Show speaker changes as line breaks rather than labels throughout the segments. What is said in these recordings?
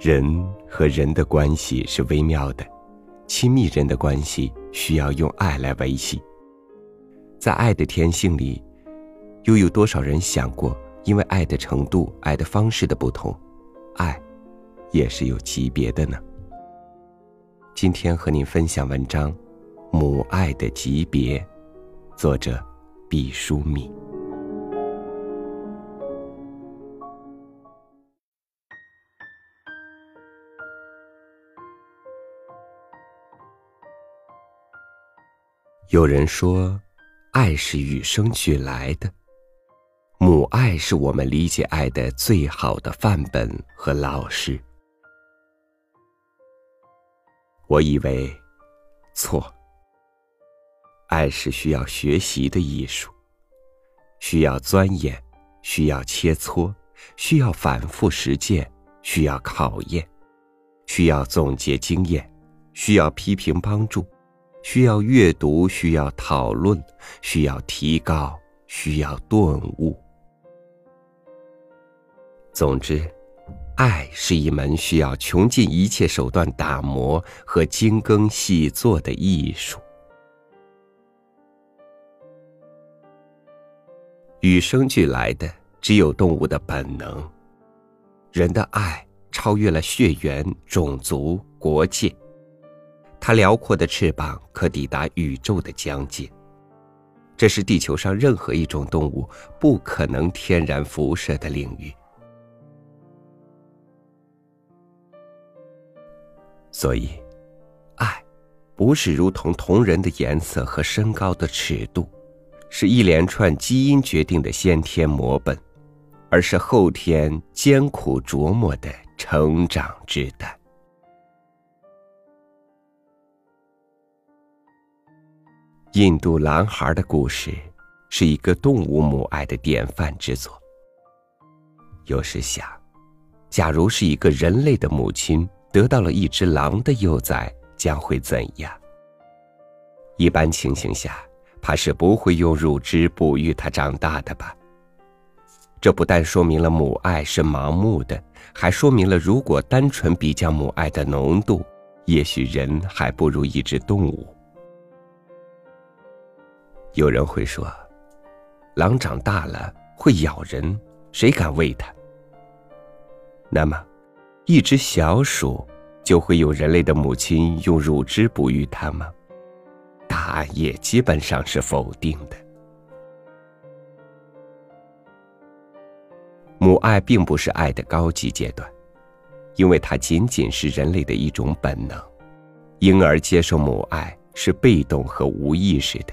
人和人的关系是微妙的，亲密人的关系需要用爱来维系。在爱的天性里，又有多少人想过，因为爱的程度、爱的方式的不同，爱也是有级别的呢？今天和您分享文章《母爱的级别》，作者毕淑敏。有人说，爱是与生俱来的。母爱是我们理解爱的最好的范本和老师。我以为，错。爱是需要学习的艺术，需要钻研，需要切磋，需要反复实践，需要考验，需要总结经验，需要批评帮助。需要阅读，需要讨论，需要提高，需要顿悟。总之，爱是一门需要穷尽一切手段打磨和精耕细作的艺术。与生俱来的只有动物的本能，人的爱超越了血缘、种族、国界。它辽阔的翅膀可抵达宇宙的疆界，这是地球上任何一种动物不可能天然辐射的领域。所以，爱不是如同同人的颜色和身高的尺度，是一连串基因决定的先天模本，而是后天艰苦琢磨的成长之丹。印度狼孩的故事，是一个动物母爱的典范之作。有时想，假如是一个人类的母亲得到了一只狼的幼崽，将会怎样？一般情形下，怕是不会用乳汁哺育它长大的吧。这不但说明了母爱是盲目的，还说明了如果单纯比较母爱的浓度，也许人还不如一只动物。有人会说，狼长大了会咬人，谁敢喂它？那么，一只小鼠就会有人类的母亲用乳汁哺育它吗？答案也基本上是否定的。母爱并不是爱的高级阶段，因为它仅仅是人类的一种本能，婴儿接受母爱是被动和无意识的。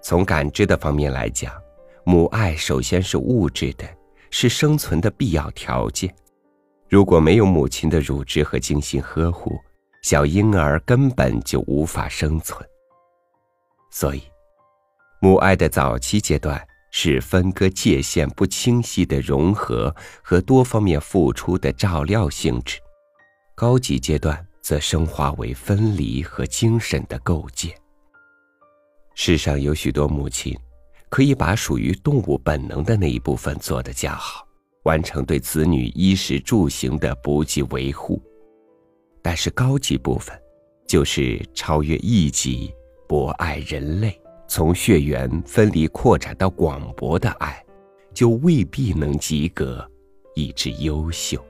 从感知的方面来讲，母爱首先是物质的，是生存的必要条件。如果没有母亲的乳汁和精心呵护，小婴儿根本就无法生存。所以，母爱的早期阶段是分割界限不清晰的融合和多方面付出的照料性质；高级阶段则升华为分离和精神的构建。世上有许多母亲，可以把属于动物本能的那一部分做得较好，完成对子女衣食住行的不计维护。但是高级部分，就是超越一级、博爱人类，从血缘分离扩展到广博的爱，就未必能及格，以致优秀。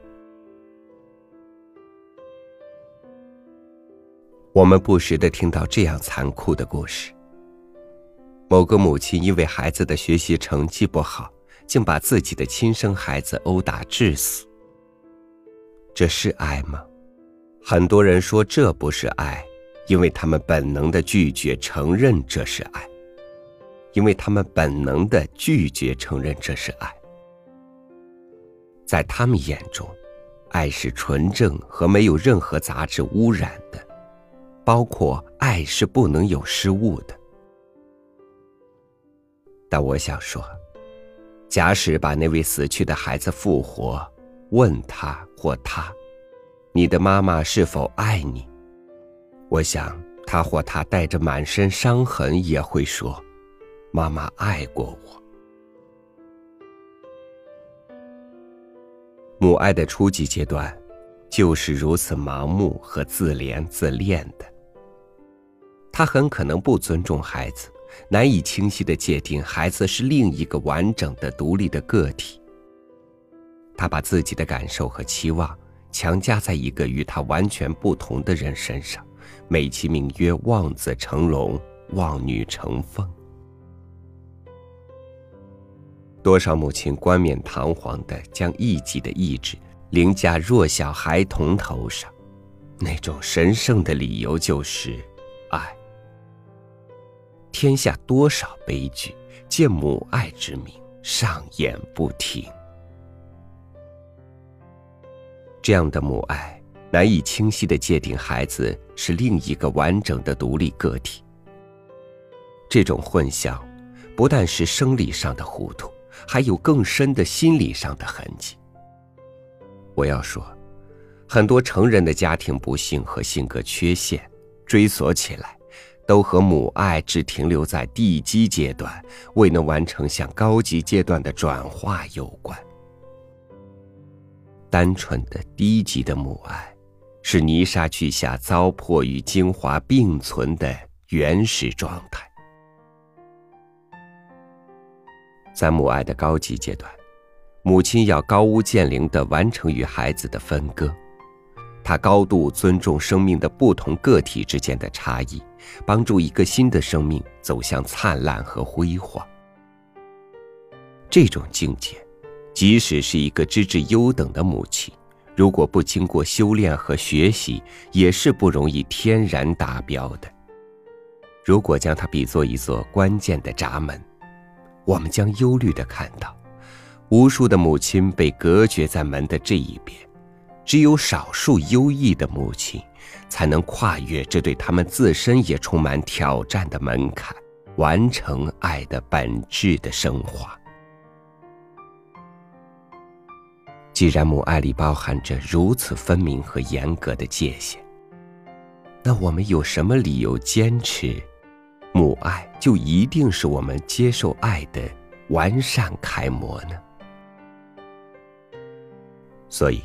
我们不时的听到这样残酷的故事。某个母亲因为孩子的学习成绩不好，竟把自己的亲生孩子殴打致死。这是爱吗？很多人说这不是爱，因为他们本能的拒绝承认这是爱，因为他们本能的拒绝承认这是爱。在他们眼中，爱是纯正和没有任何杂质污染的，包括爱是不能有失误的。但我想说，假使把那位死去的孩子复活，问他或他，你的妈妈是否爱你？我想他或他带着满身伤痕也会说，妈妈爱过我。母爱的初级阶段，就是如此盲目和自怜自恋的。他很可能不尊重孩子，难以清晰的界定孩子是另一个完整的、独立的个体。他把自己的感受和期望强加在一个与他完全不同的人身上，美其名曰“望子成龙，望女成凤”。多少母亲冠冕堂皇的将一己的意志凌驾弱小孩童头上，那种神圣的理由就是爱。天下多少悲剧，借母爱之名上演不停。这样的母爱难以清晰的界定孩子是另一个完整的独立个体。这种混淆，不但是生理上的糊涂，还有更深的心理上的痕迹。我要说，很多成人的家庭不幸和性格缺陷，追索起来。都和母爱只停留在地基阶段，未能完成向高级阶段的转化有关。单纯的低级的母爱，是泥沙俱下糟粕与精华并存的原始状态。在母爱的高级阶段，母亲要高屋建瓴的完成与孩子的分割。他高度尊重生命的不同个体之间的差异，帮助一个新的生命走向灿烂和辉煌。这种境界，即使是一个资质优等的母亲，如果不经过修炼和学习，也是不容易天然达标的。如果将它比作一座关键的闸门，我们将忧虑的看到，无数的母亲被隔绝在门的这一边。只有少数优异的母亲，才能跨越这对他们自身也充满挑战的门槛，完成爱的本质的升华。既然母爱里包含着如此分明和严格的界限，那我们有什么理由坚持，母爱就一定是我们接受爱的完善楷模呢？所以。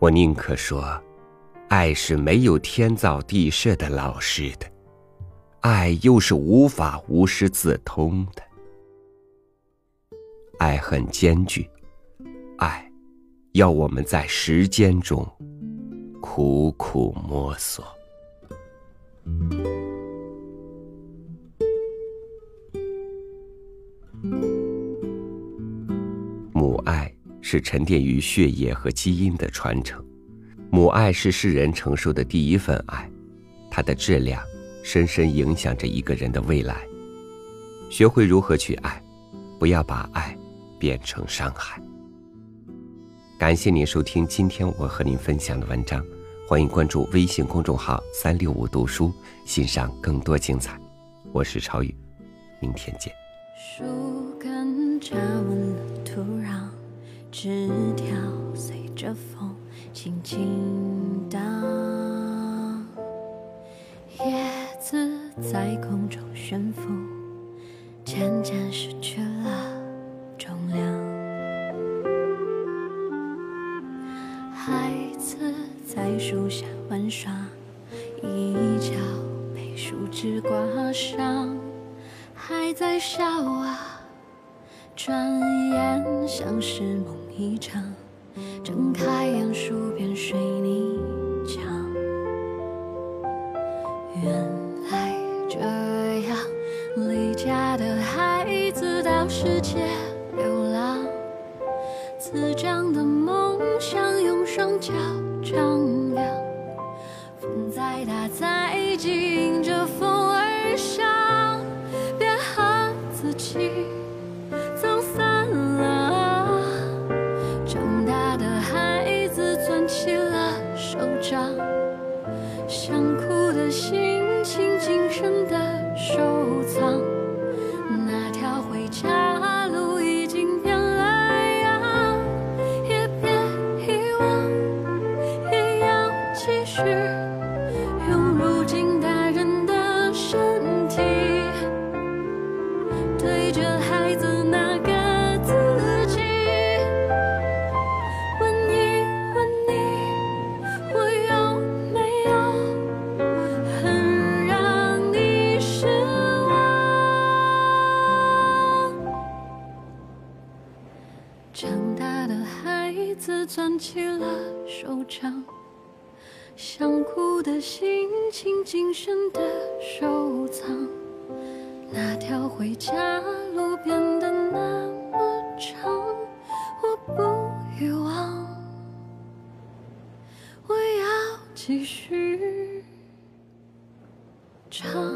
我宁可说，爱是没有天造地设的老师的，爱又是无法无师自通的。爱很艰巨，爱要我们在时间中苦苦摸索。母爱。是沉淀于血液和基因的传承，母爱是世人承受的第一份爱，它的质量深深影响着一个人的未来。学会如何去爱，不要把爱变成伤害。感谢您收听今天我和您分享的文章，欢迎关注微信公众号“三六五读书”，欣赏更多精彩。我是超宇，明天见。树根扎稳了土壤。枝条随着风轻轻荡，叶子在空中悬浮，渐渐失去了重量。孩子在树下玩耍，一角被树枝刮伤，还在笑啊。转眼像是梦一场，睁开眼数遍水泥墙。原来这样，离家的孩子到世界流浪，滋长的梦想用双脚丈量长大的孩子
攥起了手掌，想哭的心情谨慎的收藏。那条回家路变得那么长，我不遗忘，我要继续唱。